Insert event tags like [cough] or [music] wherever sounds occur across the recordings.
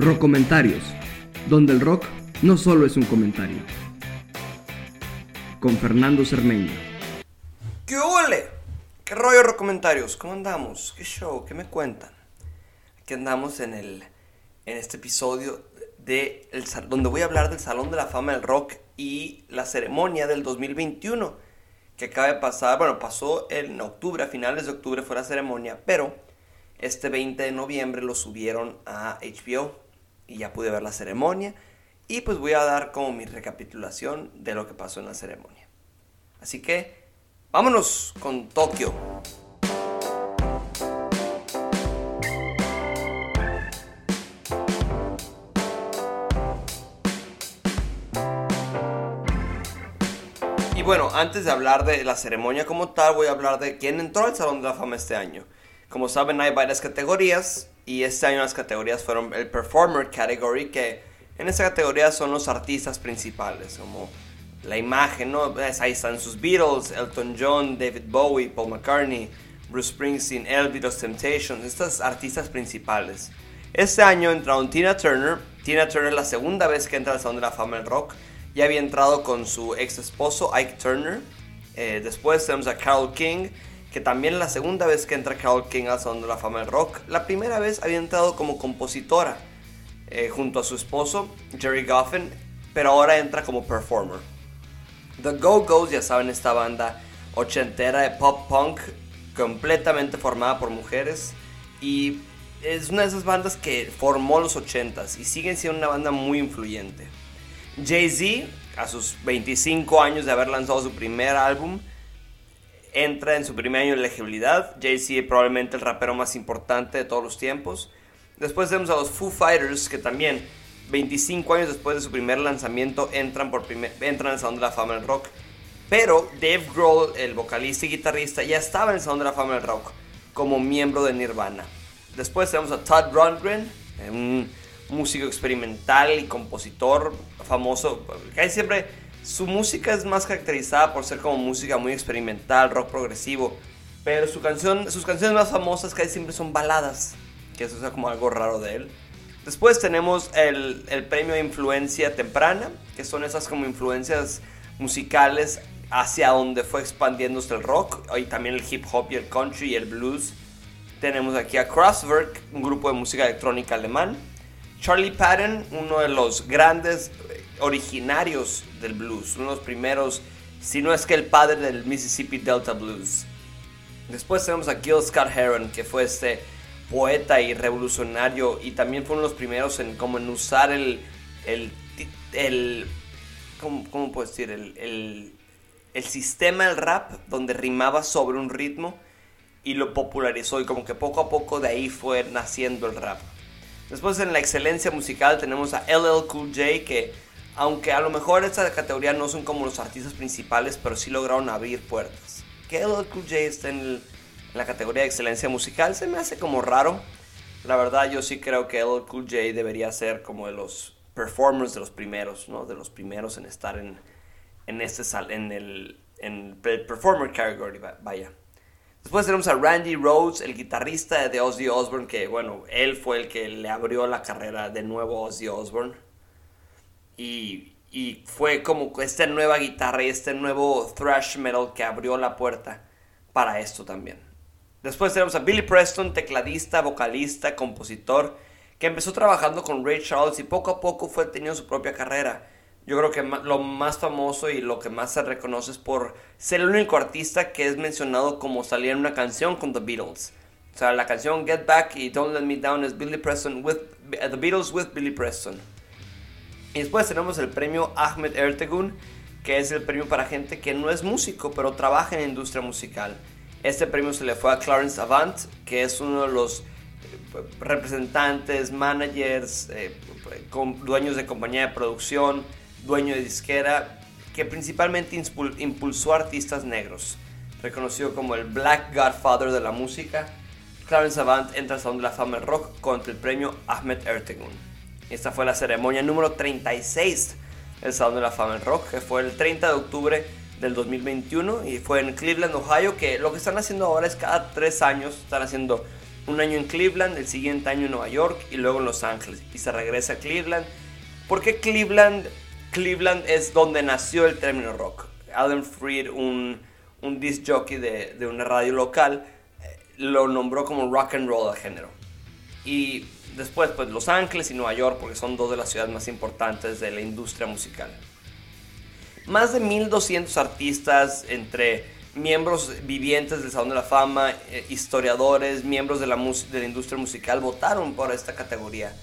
Rock Comentarios, donde el rock no solo es un comentario. Con Fernando Cermeño. ¿Qué ole? ¿Qué rollo Rock Comentarios? ¿Cómo andamos? ¿Qué show? ¿Qué me cuentan? Aquí andamos en, el, en este episodio de el, donde voy a hablar del Salón de la Fama del Rock y la ceremonia del 2021 que acaba de pasar, bueno, pasó en octubre, a finales de octubre fue la ceremonia, pero este 20 de noviembre lo subieron a HBO y ya pude ver la ceremonia y pues voy a dar como mi recapitulación de lo que pasó en la ceremonia. Así que vámonos con Tokio. Y bueno, antes de hablar de la ceremonia como tal, voy a hablar de quién entró al Salón de la Fama este año. Como saben, hay varias categorías y este año las categorías fueron el Performer Category, que en esa categoría son los artistas principales, como la imagen, ¿no? Ahí están sus Beatles, Elton John, David Bowie, Paul McCartney, Bruce Springsteen, Elvis, Los Temptations, estas artistas principales. Este año entraron Tina Turner. Tina Turner es la segunda vez que entra al Salón de la Fama del Rock. Ya había entrado con su ex esposo Ike Turner. Eh, después tenemos a Carole King, que también la segunda vez que entra Carole King al Salón de la Fama del Rock. La primera vez había entrado como compositora eh, junto a su esposo, Jerry Goffin, pero ahora entra como performer. The Go-Go's, ya saben, esta banda ochentera de pop punk, completamente formada por mujeres, y es una de esas bandas que formó los ochentas y siguen siendo una banda muy influyente. Jay-Z, a sus 25 años de haber lanzado su primer álbum, entra en su primer año de elegibilidad. Jay-Z probablemente el rapero más importante de todos los tiempos. Después tenemos a los Foo Fighters que también 25 años después de su primer lanzamiento entran, por primer, al Salón de la Fama del Rock. Pero Dave Grohl, el vocalista y guitarrista, ya estaba en el Salón de la Fama del Rock como miembro de Nirvana. Después tenemos a Todd Rundgren, un músico experimental y compositor famoso. Casi siempre su música es más caracterizada por ser como música muy experimental, rock progresivo. Pero su canción, sus canciones más famosas casi siempre son baladas, que eso es como algo raro de él. Después tenemos el, el premio de influencia temprana, que son esas como influencias musicales hacia donde fue expandiéndose el rock, y también el hip hop y el country y el blues. Tenemos aquí a Kraftwerk, un grupo de música electrónica alemán. Charlie Patton, uno de los grandes originarios del blues, uno de los primeros, si no es que el padre del Mississippi Delta Blues. Después tenemos a Gil Scott Heron, que fue este poeta y revolucionario y también fue uno de los primeros en, como en usar el, el, el ¿cómo, ¿cómo, puedo decir? El, el, sistema del rap donde rimaba sobre un ritmo y lo popularizó y como que poco a poco de ahí fue naciendo el rap. Después en la excelencia musical tenemos a LL Cool J que aunque a lo mejor esta categoría no son como los artistas principales, pero sí lograron abrir puertas. Que LL Cool J esté en, la categoría de excelencia musical se me hace como raro. La verdad yo sí creo que LL Cool J debería ser como de los performers de los primeros, ¿no? De los primeros en estar en, en este sal, en el, en el performer category, vaya. Después tenemos a Randy Rhodes, el guitarrista de Ozzy Osbourne, que bueno, él fue el que le abrió la carrera de nuevo a Ozzy Osbourne. Y, fue como esta nueva guitarra y este nuevo thrash metal que abrió la puerta para esto también. Después tenemos a Billy Preston, tecladista, vocalista, compositor, que empezó trabajando con Ray Charles y poco a poco fue teniendo su propia carrera. Yo creo que lo más famoso y lo que más se reconoce es por ser el único artista que es mencionado como salir en una canción con The Beatles. O sea, la canción Get Back y Don't Let Me Down es Billy Preston with The Beatles with Billy Preston. Y después tenemos el premio Ahmed Ertegun, que es el premio para gente que no es músico, pero trabaja en la industria musical. Este premio se le fue a Clarence Avant, que es uno de los representantes, managers, eh, dueños de compañía de producción, dueño de disquera, que principalmente impulsó artistas negros. Reconocido como el Black Godfather de la música, Clarence Avant entra al Salón de la Fama del Rock contra el premio Ahmed Ertegun. Esta fue la ceremonia número 36 del Salón de la Fama del Rock, que fue el 30 de octubre del 2021 y fue en Cleveland, Ohio, que lo que están haciendo ahora es cada tres años están haciendo Un año en Cleveland, el siguiente año en Nueva York y luego en Los Ángeles. Y se regresa a Cleveland. ¿Por qué Cleveland? Cleveland es donde nació el término rock. Alan Freed, un, un disc jockey de, de una radio local, eh, lo nombró como rock and roll al género. Y después, pues Los Ángeles y Nueva York, porque son dos de las ciudades más importantes de la industria musical. Más de 1200 artistas entre miembros vivientes del Salón de la Fama, eh, historiadores, miembros de la, de la industria musical votaron por esta categoría.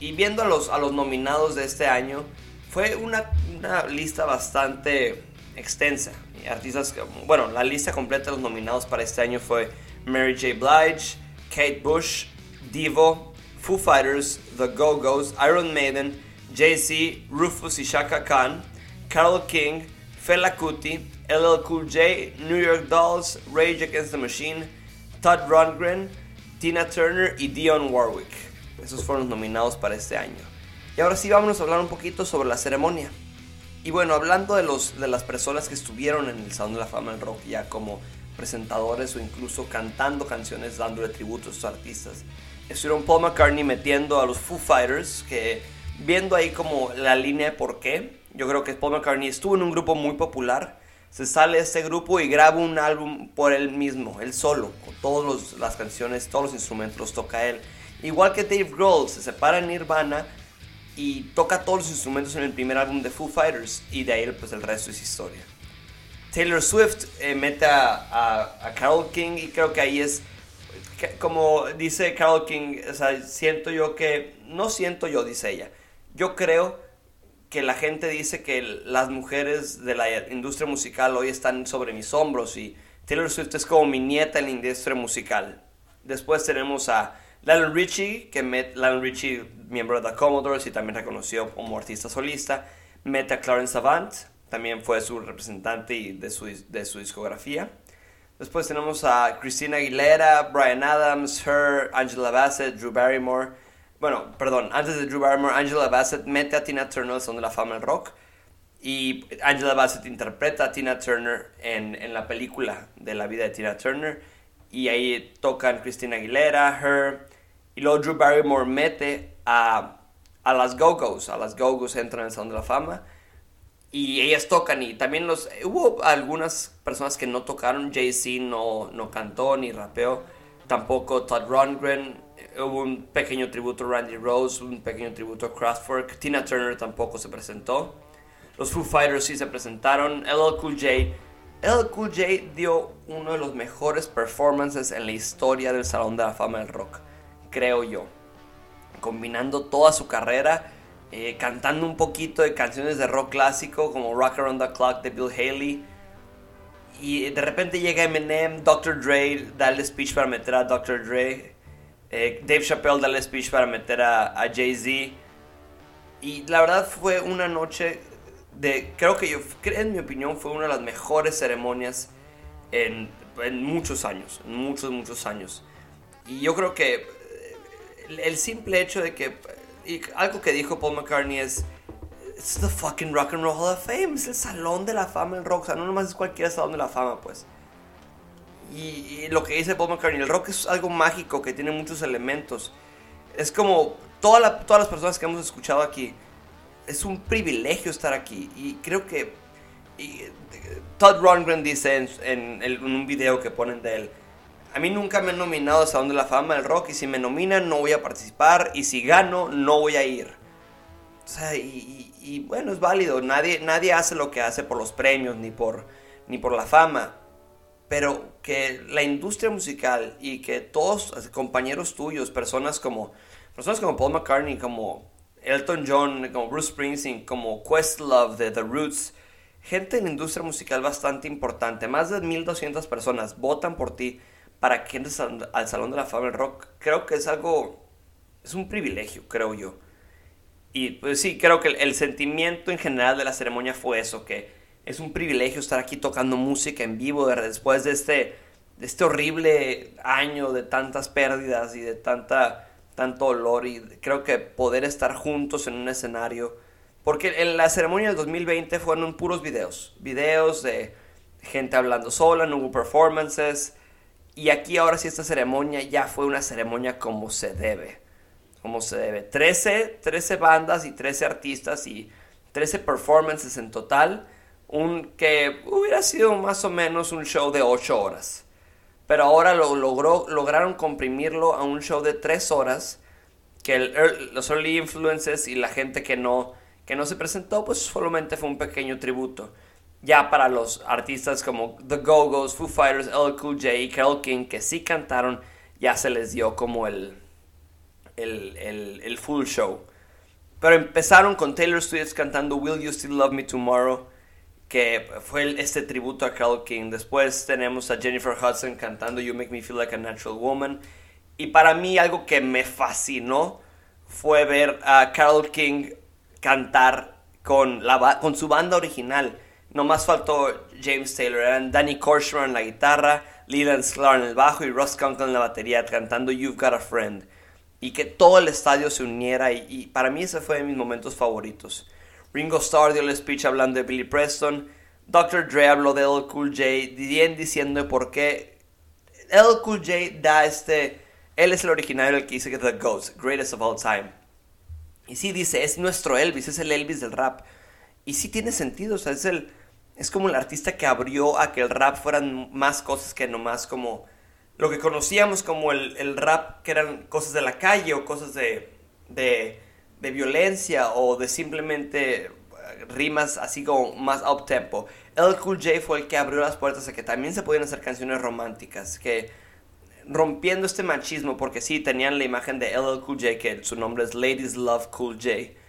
Y viendo a los, a los nominados de este año, fue una, una lista bastante extensa. Artistas, bueno, la lista completa de los nominados para este año fue Mary J. Blige, Kate Bush, Devo, Foo Fighters, The Go-Go's, Iron Maiden, Jay-Z, Rufus y Shaka Khan, Carol King, Fela Kuti, LL Cool J, New York Dolls, Rage Against the Machine, Todd Rundgren, Tina Turner y Dionne Warwick. Esos fueron nominados para este año. Y ahora sí vamos a hablar un poquito sobre la ceremonia. Y bueno, hablando de, los, de las personas que estuvieron en el Salón de la Fama del Rock ya como presentadores o incluso cantando canciones dándole tributo a sus artistas estuvieron Paul McCartney metiendo a los Foo Fighters, que viendo ahí como la línea de por qué, yo creo que Paul McCartney estuvo en un grupo muy popular, se sale de ese grupo y graba un álbum por él mismo, él solo, con todas las canciones, todos los instrumentos los toca él. Igual que Dave Grohl, se separa en Nirvana y toca todos los instrumentos en el primer álbum de Foo Fighters y de ahí pues el resto es historia. Taylor Swift eh, mete a, a Carol King y creo que ahí es como dice Carol King, o sea, siento yo que, no siento yo, dice ella, yo creo que la gente dice que las mujeres de la industria musical hoy están sobre mis hombros y Taylor Swift es como mi nieta en la industria musical. Después tenemos a Lionel Richie, que met, Lionel Richie, miembro de The Commodores y también reconoció como artista solista, mete a Clarence Avant, también fue su representante y de su, de su discografía. Después tenemos a Christina Aguilera, Brian Adams, Her, Angela Bassett, Drew Barrymore. Bueno, perdón, antes de Drew Barrymore, Angela Bassett mete a Tina Turner son de la fama del rock. Y Angela Bassett interpreta a Tina Turner en, en, la película de la vida de Tina Turner. Y ahí tocan Christina Aguilera, Her. Y luego Drew Barrymore mete a, a las Go-Go's. A las Go-Go's entran en el Salón de la Fama y ellas tocan y también los hubo algunas personas que no tocaron Jay-Z no, no cantó ni rapeó tampoco Todd Rundgren hubo un pequeño tributo a Randy Rose un pequeño tributo a Kraftwerk Tina Turner tampoco se presentó los Foo Fighters sí se presentaron LL Cool J LL Cool J dio uno de los mejores performances en la historia del Salón de la Fama del Rock creo yo combinando toda su carrera eh, cantando un poquito de canciones de rock clásico como Rock Around the Clock de Bill Haley. Y de repente llega Eminem, Dr. Dre, dale speech para meter a Dr. Dre. Eh, Dave Chappelle dale speech para meter a, Jay-Z. Y la verdad fue una noche de, creo que yo, en mi opinión, fue una de las mejores ceremonias en, muchos años, muchos, muchos años. Y yo creo que el simple hecho de que algo que dijo Paul McCartney es, it's the fucking Rock and Roll Hall of Fame, es el salón de la fama del rock, o sea, no nomás es cualquier salón de la fama, pues. Y, lo que dice Paul McCartney, el rock es algo mágico que tiene muchos elementos. Es como toda todas las personas que hemos escuchado aquí, es un privilegio estar aquí. Y creo que Todd Rundgren dice en, en, un video que ponen de él, a mí nunca me han nominado a Salón la Fama del Rock y si me nominan no voy a participar y si gano no voy a ir. O sea, y, bueno, es válido. Nadie, nadie hace lo que hace por los premios ni por, ni por la fama. Pero que la industria musical y que todos compañeros tuyos, personas como, personas como Paul McCartney, como Elton John, como Bruce Springsteen, como Questlove de The Roots, gente en la industria musical bastante importante, más de 1200 personas votan por ti para que entres al, Salón de la Fama del Rock, creo que es algo, es un privilegio, creo yo. Y pues sí, creo que el, sentimiento en general de la ceremonia fue eso, que es un privilegio estar aquí tocando música en vivo después de este, de este horrible año de tantas pérdidas y de tanta, tanto dolor y creo que poder estar juntos en un escenario, porque en la ceremonia del 2020 fueron puros videos, videos de gente hablando sola, no hubo performances, Y aquí ahora sí esta ceremonia ya fue una ceremonia como se debe. Como se debe. 13, 13 bandas y 13 artistas y 13 performances en total. Un que hubiera sido más o menos un show de 8 horas. Pero ahora lo logró, lograron comprimirlo a un show de 3 horas. Que los early influences y la gente que no, que no se presentó, pues solamente fue un pequeño tributo ya para los artistas como The Go-Go's, Foo Fighters, LL Cool J y Carole King, que sí cantaron, ya se les dio como el, el, full show. Pero empezaron con Taylor Swift cantando Will You Still Love Me Tomorrow, que fue este tributo a Carole King. Después tenemos a Jennifer Hudson cantando You Make Me Feel Like a Natural Woman. Y para mí algo que me fascinó fue ver a Carole King cantar con, la, con su banda original Nomás faltó James Taylor. Eran Danny Korshmer en la guitarra, Leland Sklar en el bajo y Ross Conklin en la batería cantando You've Got a Friend. Y que todo el estadio se uniera y, para mí ese fue de mis momentos favoritos. Ringo Starr dio el speech hablando de Billy Preston. Dr. Dre habló de L. Cool J, bien diciendo por qué L. Cool J da este... Él es el originario el que dice que The Ghost, greatest of all time. Y sí dice, es nuestro Elvis, es el Elvis del rap. Y sí tiene sentido, o sea, es el es como el artista que abrió a que el rap fueran más cosas que nomás como lo que conocíamos como el, rap, que eran cosas de la calle o cosas de, de, violencia o de simplemente eh, rimas así como más up tempo. El Cool J fue el que abrió las puertas a que también se podían hacer canciones románticas, que rompiendo este machismo, porque sí tenían la imagen de LL Cool J, que su nombre es Ladies Love Cool J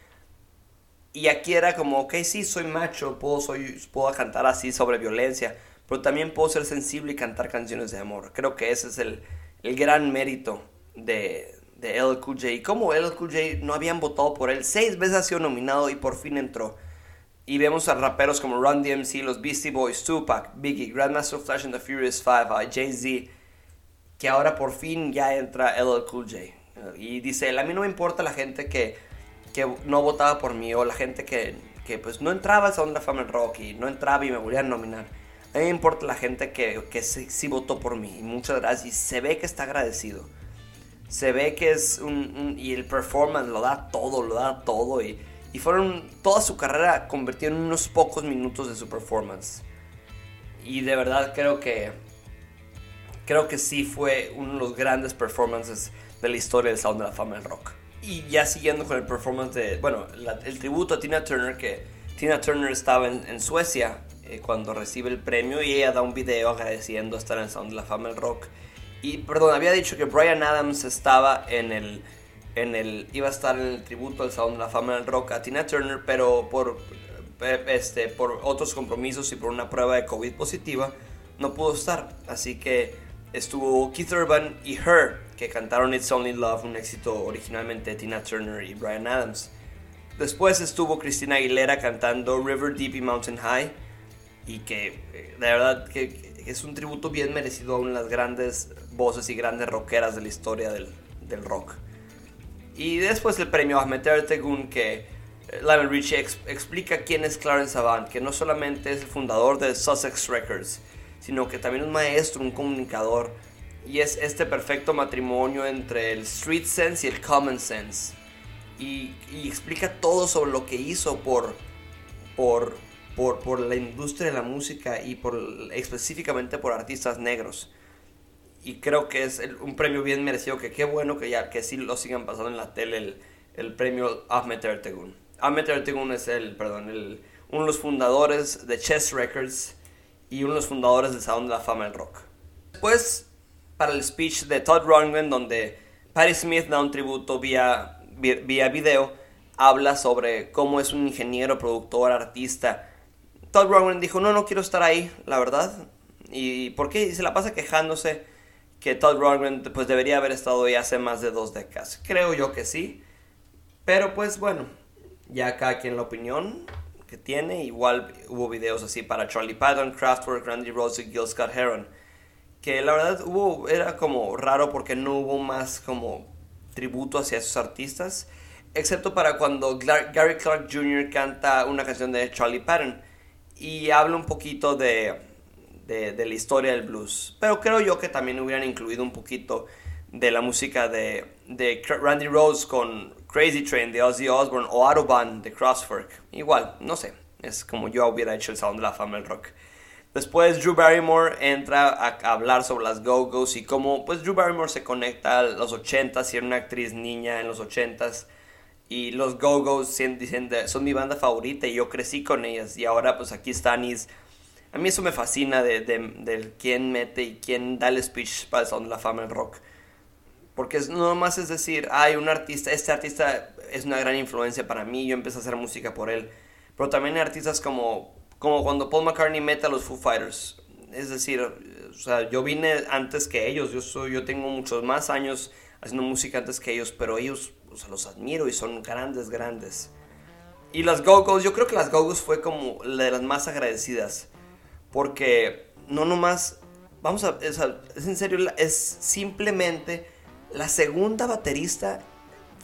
y aquí era como, ok, sí, soy macho, puedo, soy, puedo cantar así sobre violencia, pero también puedo ser sensible y cantar canciones de amor. Creo que ese es el, el gran mérito de, de LQJ. Como LQJ no habían votado por él, seis veces ha sido nominado y por fin entró. Y vemos a raperos como Run DMC, los Beastie Boys, Tupac, Biggie, Grandmaster Flash and the Furious Five, Jay-Z, que ahora por fin ya entra LQJ. Y dice, a mí no me importa la gente que que no votaba por mí o la gente que, que pues no entraba al Salón de la Fama del Rock y no entraba y me volvían a nominar. A mí me importa la gente que, que sí, votó por mí. Y muchas gracias. Y se ve que está agradecido. Se ve que es un, Y el performance lo da todo, lo da todo. Y, y fueron... Toda su carrera convirtió en unos pocos minutos de su performance. Y de verdad creo que... Creo que sí fue uno de los grandes performances de la historia del Salón de la Fama del Rock. Y ya siguiendo con el performance de, bueno, el tributo a Tina Turner, que Tina Turner estaba en, Suecia eh, cuando recibe el premio y ella da un video agradeciendo estar en el Sound de la Fama del Rock. Y, perdón, había dicho que Brian Adams estaba en el, en el, iba a estar en el tributo al Sound de la Fama del Rock a Tina Turner, pero por, eh, este, por otros compromisos y por una prueba de COVID positiva, no pudo estar. Así que estuvo Keith Urban y Her que cantaron It's Only Love, un éxito originalmente de Tina Turner y Brian Adams. Después estuvo Christina Aguilera cantando River Deep y Mountain High y que eh, de verdad que es un tributo bien merecido a una de las grandes voces y grandes rockeras de la historia del, del rock. Y después el premio Ahmed Ertegun que eh, Lionel Richie explica quién es Clarence Avant, que no solamente es el fundador de Sussex Records, sino que también es un maestro, un comunicador, y es este perfecto matrimonio entre el street sense y el common sense. Y, explica todo sobre lo que hizo por, por, por, la industria de la música y por, específicamente por artistas negros. Y creo que es un premio bien merecido, que qué bueno que ya que sí lo sigan pasando en la tele el, el premio Ahmed Ertegun. Ahmed Ertegun es el, perdón, el, uno de los fundadores de Chess Records y uno de los fundadores del Salón de la Fama del Rock. Después para el speech de Todd Rundgren, donde Patti Smith da un tributo vía, vía video, habla sobre cómo es un ingeniero, productor, artista. Todd Rundgren dijo, no, no quiero estar ahí, la verdad. ¿Y por qué? Y se la pasa quejándose que Todd Rundgren pues, debería haber estado ahí hace más de dos décadas. Creo yo que sí. Pero pues bueno, ya cada quien la opinión que tiene. Igual hubo videos así para Charlie Patton, Kraftwerk, Randy Rose y Gil Scott Heron que la verdad hubo, era como raro porque no hubo más como tributo hacia esos artistas, excepto para cuando Gary Clark Jr. canta una canción de Charlie Patton y habla un poquito de, de, la historia del blues. Pero creo yo que también hubieran incluido un poquito de la música de, de Randy Rose con Crazy Train de Ozzy Osbourne o Autobahn de Crosswork. Igual, no sé, es como yo hubiera hecho el Salón de la Fama del Rock. Después Drew Barrymore entra a hablar sobre las Go-Go's y cómo pues Drew Barrymore se conecta a los 80s y era una actriz niña en los 80s. Y los Go-Go's son mi banda favorita y yo crecí con ellas. Y ahora pues aquí están y a mí eso me fascina de, de, quién mete y quién da el speech para el Salón de la Fama del Rock. Porque no más es decir, hay un artista, este artista es una gran influencia para mí, yo empecé a hacer música por él. Pero también hay artistas como, como cuando Paul McCartney mete a los Foo Fighters. Es decir, o sea, yo vine antes que ellos, yo, soy, yo tengo muchos más años haciendo música antes que ellos, pero ellos o sea, los admiro y son grandes, grandes. Y las Go-Go's, yo creo que las Go-Go's fue como de las más agradecidas. Porque no nomás, vamos a, es, es en serio, es simplemente la segunda baterista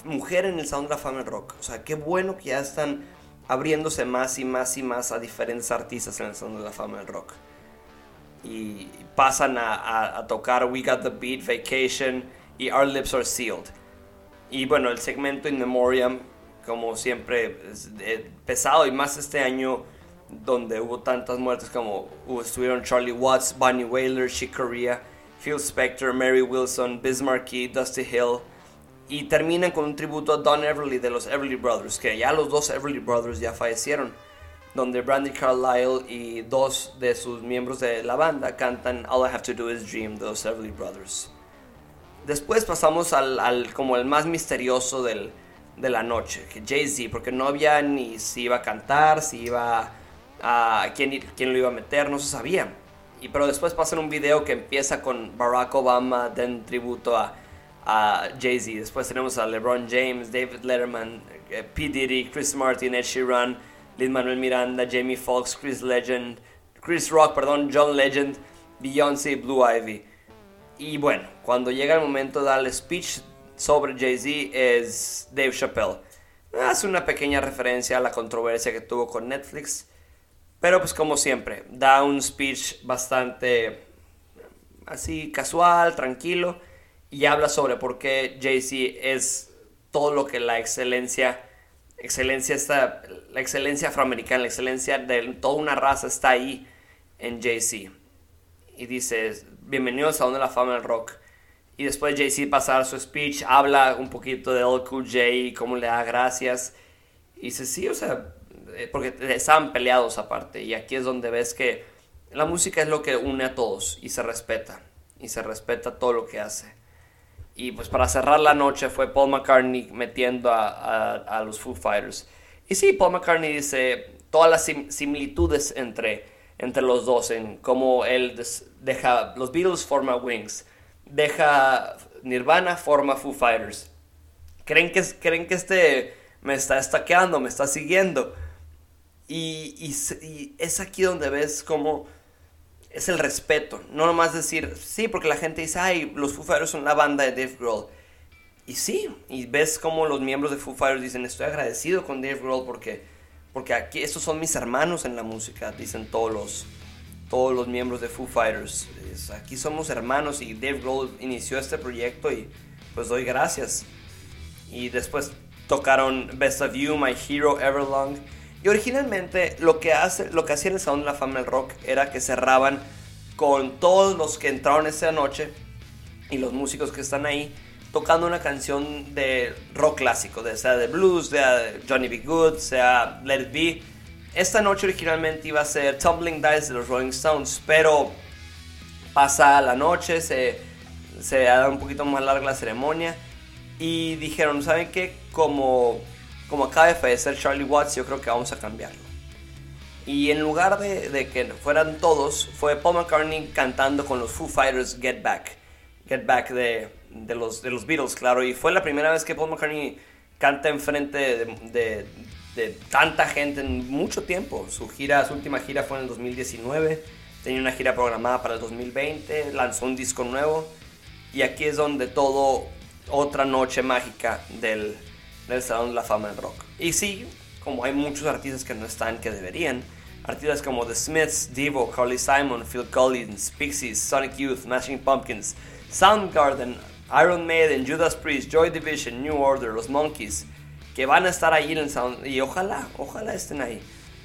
mujer en el Sound of Fame Rock. O sea, qué bueno que ya están abriéndose más y más y más a diferentes artistas en el Sound de la Fama del Rock. Y pasan a, tocar We Got the Beat, Vacation y Our Lips Are Sealed. Y bueno, el segmento In Memoriam, como siempre, es pesado y más este año donde hubo tantas muertes como estuvieron Charlie Watts, Bonnie Whaler, Chick Corea Phil Spector, Mary Wilson, Bismarcky, Dusty Hill. Y terminan con un tributo a Don Everly de los Everly Brothers, que ya los dos Everly Brothers ya fallecieron. Donde Brandy Carlisle y dos de sus miembros de la banda cantan All I Have to Do Is Dream de los Everly Brothers. Después pasamos al, como el más misterioso del, de la noche, que Jay-Z, porque no había ni si iba a cantar, si iba a... quién, quién lo iba a meter, no se sabía. Y, pero después pasan un video que empieza con Barack Obama den tributo a, a Jay-Z. Después tenemos a LeBron James, David Letterman, eh, P. Diddy, Chris Martin, Ed Sheeran, Lin Manuel Miranda, Jamie Foxx, Chris Legend, Chris Rock, perdón, John Legend, Beyoncé Blue Ivy. Y bueno, cuando llega el momento de speech sobre Jay-Z es Dave Chappelle. Hace una pequeña referencia a la controversia que tuvo con Netflix pero pues como siempre, da un speech bastante así casual, tranquilo, y habla sobre por qué Jay-Z es todo lo que la excelencia, excelencia está, la excelencia afroamericana, la excelencia de toda una raza está ahí en Jay-Z. Y dice, bienvenidos a Donde la Fama del Rock. Y después Jay-Z pasa su speech, habla un poquito de LQJ y cómo le da gracias. Y dice, sí, o sea, eh, porque estaban peleados aparte. Y aquí es donde ves que la música es lo que une a todos y se respeta. Y se respeta todo lo que hace. Y pues para cerrar la noche fue Paul McCartney metiendo a, los Foo Fighters. Y sí, Paul McCartney dice todas las similitudes entre, entre los dos, en cómo él deja, los Beatles forma Wings, deja Nirvana forma Foo Fighters. ¿Creen que, creen que este me está estaqueando, me está siguiendo? Y, es aquí donde ves cómo es el respeto. No nomás decir, sí, porque la gente dice, ay, los Foo Fighters son la banda de Dave Grohl. Y sí, y ves cómo los miembros de Foo Fighters dicen, estoy agradecido con Dave Grohl porque, porque aquí estos son mis hermanos en la música, dicen todos los, todos los miembros de Foo Fighters. aquí somos hermanos y Dave Grohl inició este proyecto y pues doy gracias. Y después tocaron Best of You, My Hero, Everlong. Y originalmente lo que, hace, lo que hacía el Salón de la Fama del Rock era que cerraban con todos los que entraron esa noche y los músicos que están ahí tocando una canción de rock clásico, de, sea de blues, de Johnny B. Good, sea Let It Be. Esta noche originalmente iba a ser Tumbling Dice de los Rolling Stones, pero pasa la noche, se, se da un poquito más larga la ceremonia y dijeron, ¿saben qué? Como como acaba de fallecer Charlie Watts, yo creo que vamos a cambiarlo. Y en lugar de, que fueran todos, fue Paul McCartney cantando con los Foo Fighters Get Back. Get Back de, los, de los Beatles, claro. Y fue la primera vez que Paul McCartney canta enfrente de, de, tanta gente en mucho tiempo. Su gira, su última gira fue en el 2019. Tenía una gira programada para el 2020. Lanzó un disco nuevo. Y aquí es donde todo, otra noche mágica del, del Salón de la Fama del Rock. Y sí, como hay muchos artistas que no están, que deberían, Artistas como The Smiths, Devo, Carly Simon, Phil Collins, Pixies, Sonic Youth, Mashing Pumpkins, Soundgarden, Iron Maiden, Judas Priest, Joy Division, New Order, Los Monkeys, que van a estar ahí en el Sound. Y ojalá, ojalá estén ahí.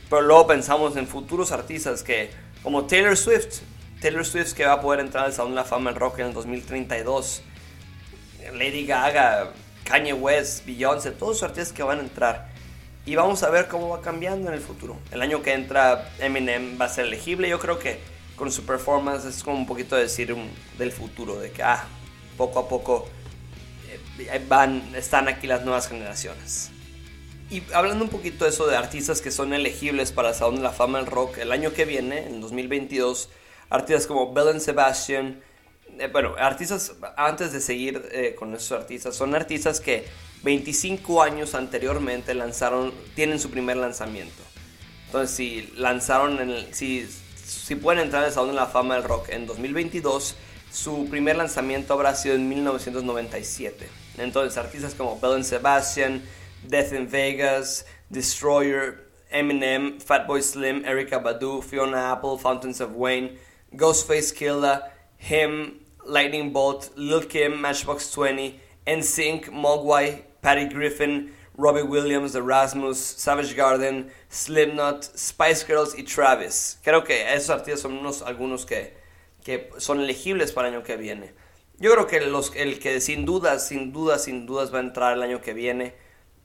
Pero luego pensamos en futuros artistas que, como Taylor Swift, Taylor Swift que va a poder entrar al Salón de la Fama del Rock en el 2032, Lady Gaga, Kanye West, Beyoncé, todos los artistas que van a entrar. Y vamos a ver cómo va cambiando en el futuro. El año que entra Eminem va a ser elegible. Yo creo que con su performance es como un poquito decir del futuro, de que ah, poco a poco eh, van, están aquí las nuevas generaciones. Y hablando un poquito de eso de artistas que son elegibles para el Salón de la Fama del Rock, el año que viene, en 2022, artistas como Belen Sebastian, eh, bueno, artistas, antes de seguir eh, con esos artistas, son artistas que 25 años anteriormente lanzaron, tienen su primer lanzamiento. Entonces, si lanzaron, en si, si pueden entrar al Salón de la Fama del Rock en 2022, su primer lanzamiento habrá sido en 1997. Entonces, artistas como Belen Sebastian, Death in Vegas, Destroyer, Eminem, Fatboy Slim, Erika Badu, Fiona Apple, Fountains of Wayne, Ghostface Killa, Him, Lightning Bolt, Lil Kim, Matchbox 20, NSYNC, Mogwai, Patty Griffin, Robbie Williams, Erasmus, Savage Garden, Slipknot, Spice Girls y Travis. Creo que esos artistas son unos, algunos que, que son elegibles para el año que viene. Yo creo que los, el que sin dudas, sin dudas, sin dudas va a entrar el año que viene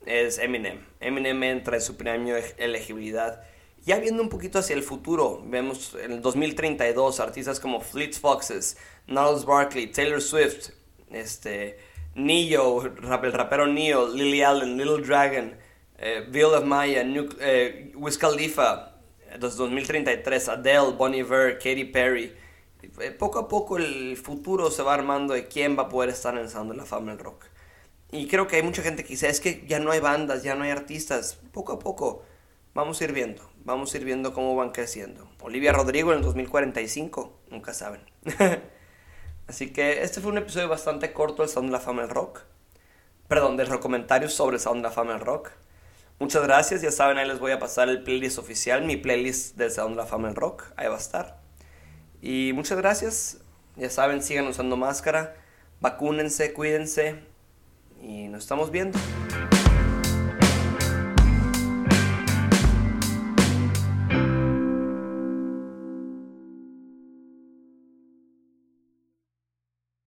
es Eminem. Eminem entra en su premio de elegibilidad. Ya viendo un poquito hacia el futuro, vemos en el 2032 artistas como Fleet Foxes, Gnarls Barkley, Taylor Swift, este, Neo, el rapero Neo, Lily Allen, Little Dragon, eh, Bill of Maya, eh, Wiz Khalifa, 2033, Adele, Bonnie Iver, Katy Perry. Eh, poco a poco el futuro se va armando de quién va a poder estar en el Sound de la Fama del Rock. Y creo que hay mucha gente que dice, es que ya no hay bandas, ya no hay artistas. Poco a poco vamos a ir viendo, vamos a ir viendo cómo van creciendo. Olivia Rodrigo en el 2045, nunca saben. [laughs] Así que este fue un episodio bastante corto del Sound de la Fama del Rock. Perdón, de los comentarios sobre el Sound de la Fama del Rock. Muchas gracias, ya saben, ahí les voy a pasar el playlist oficial, mi playlist del Sound de la Fama del Rock, ahí va a estar. Y muchas gracias, ya saben, sigan usando máscara, vacúnense, cuídense y nos estamos viendo.